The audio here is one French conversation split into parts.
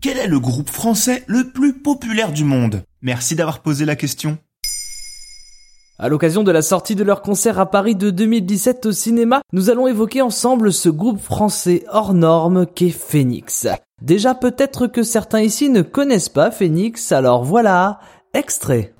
Quel est le groupe français le plus populaire du monde? Merci d'avoir posé la question. À l'occasion de la sortie de leur concert à Paris de 2017 au cinéma, nous allons évoquer ensemble ce groupe français hors norme qu'est Phoenix. Déjà peut-être que certains ici ne connaissent pas Phoenix, alors voilà, extrait.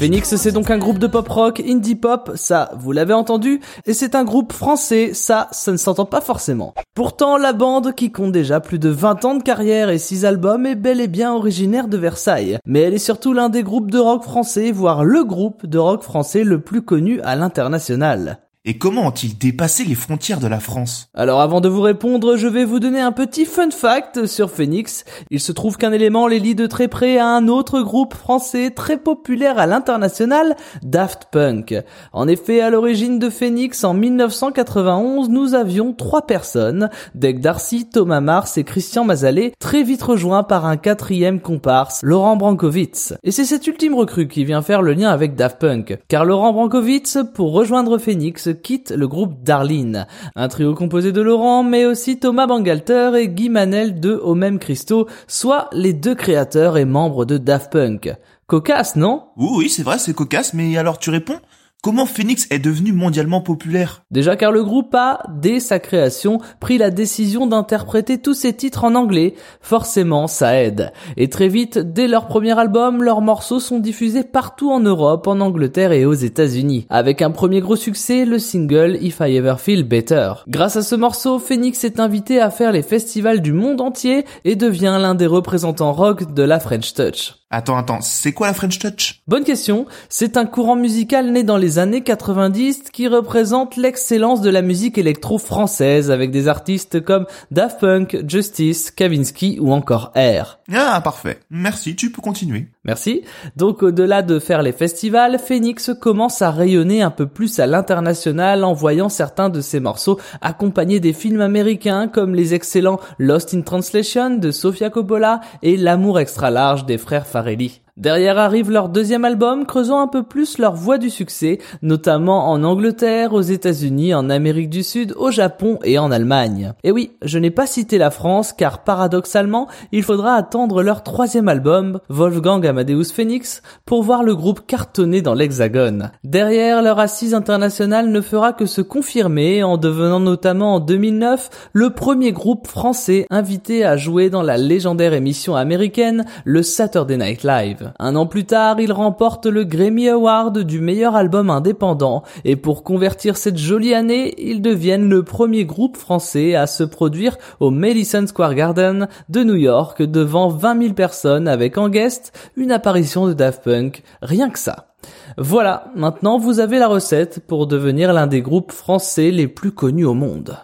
Phoenix, c'est donc un groupe de pop rock, indie pop, ça, vous l'avez entendu, et c'est un groupe français, ça, ça ne s'entend pas forcément. Pourtant, la bande, qui compte déjà plus de 20 ans de carrière et 6 albums, est bel et bien originaire de Versailles. Mais elle est surtout l'un des groupes de rock français, voire le groupe de rock français le plus connu à l'international. Et comment ont-ils dépassé les frontières de la France? Alors avant de vous répondre, je vais vous donner un petit fun fact sur Phoenix. Il se trouve qu'un élément les lie de très près à un autre groupe français très populaire à l'international, Daft Punk. En effet, à l'origine de Phoenix, en 1991, nous avions trois personnes, Deg Darcy, Thomas Mars et Christian Mazalet, très vite rejoints par un quatrième comparse, Laurent Brankowitz. Et c'est cet ultime recrue qui vient faire le lien avec Daft Punk, car Laurent Brankowitz, pour rejoindre Phoenix, quitte le groupe Darlene. Un trio composé de Laurent, mais aussi Thomas Bangalter et Guy Manel de Au même Christo, soit les deux créateurs et membres de Daft Punk. Cocasse, non? Oui, oui, c'est vrai, c'est cocasse, mais alors tu réponds? Comment Phoenix est devenu mondialement populaire? Déjà car le groupe a, dès sa création, pris la décision d'interpréter tous ses titres en anglais. Forcément, ça aide. Et très vite, dès leur premier album, leurs morceaux sont diffusés partout en Europe, en Angleterre et aux États-Unis. Avec un premier gros succès, le single If I Ever Feel Better. Grâce à ce morceau, Phoenix est invité à faire les festivals du monde entier et devient l'un des représentants rock de la French Touch. Attends, attends, c'est quoi la French Touch? Bonne question. C'est un courant musical né dans les années 90 qui représente l'excellence de la musique électro française avec des artistes comme Daft Punk, Justice, Kavinsky ou encore Air. Ah, parfait. Merci, tu peux continuer. Merci. Donc au-delà de faire les festivals, Phoenix commence à rayonner un peu plus à l'international en voyant certains de ses morceaux accompagnés des films américains comme les excellents Lost in Translation de Sofia Coppola et L'amour extra large des frères Farelli. Derrière arrive leur deuxième album, creusant un peu plus leur voie du succès, notamment en Angleterre, aux États-Unis, en Amérique du Sud, au Japon et en Allemagne. Et oui, je n'ai pas cité la France car paradoxalement, il faudra attendre leur troisième album, Wolfgang Amadeus Phoenix, pour voir le groupe cartonner dans l'Hexagone. Derrière, leur assise internationale ne fera que se confirmer en devenant notamment en 2009 le premier groupe français invité à jouer dans la légendaire émission américaine, le Saturday Night Live. Un an plus tard, ils remportent le Grammy Award du meilleur album indépendant et pour convertir cette jolie année, ils deviennent le premier groupe français à se produire au Madison Square Garden de New York devant 20 000 personnes avec en guest une apparition de Daft Punk, rien que ça. Voilà, maintenant vous avez la recette pour devenir l'un des groupes français les plus connus au monde.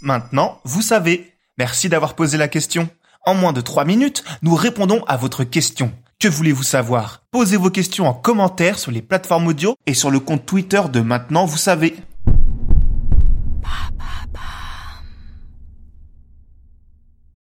Maintenant, vous savez. Merci d'avoir posé la question. En moins de 3 minutes, nous répondons à votre question. Que voulez-vous savoir? Posez vos questions en commentaire sur les plateformes audio et sur le compte Twitter de Maintenant, vous savez.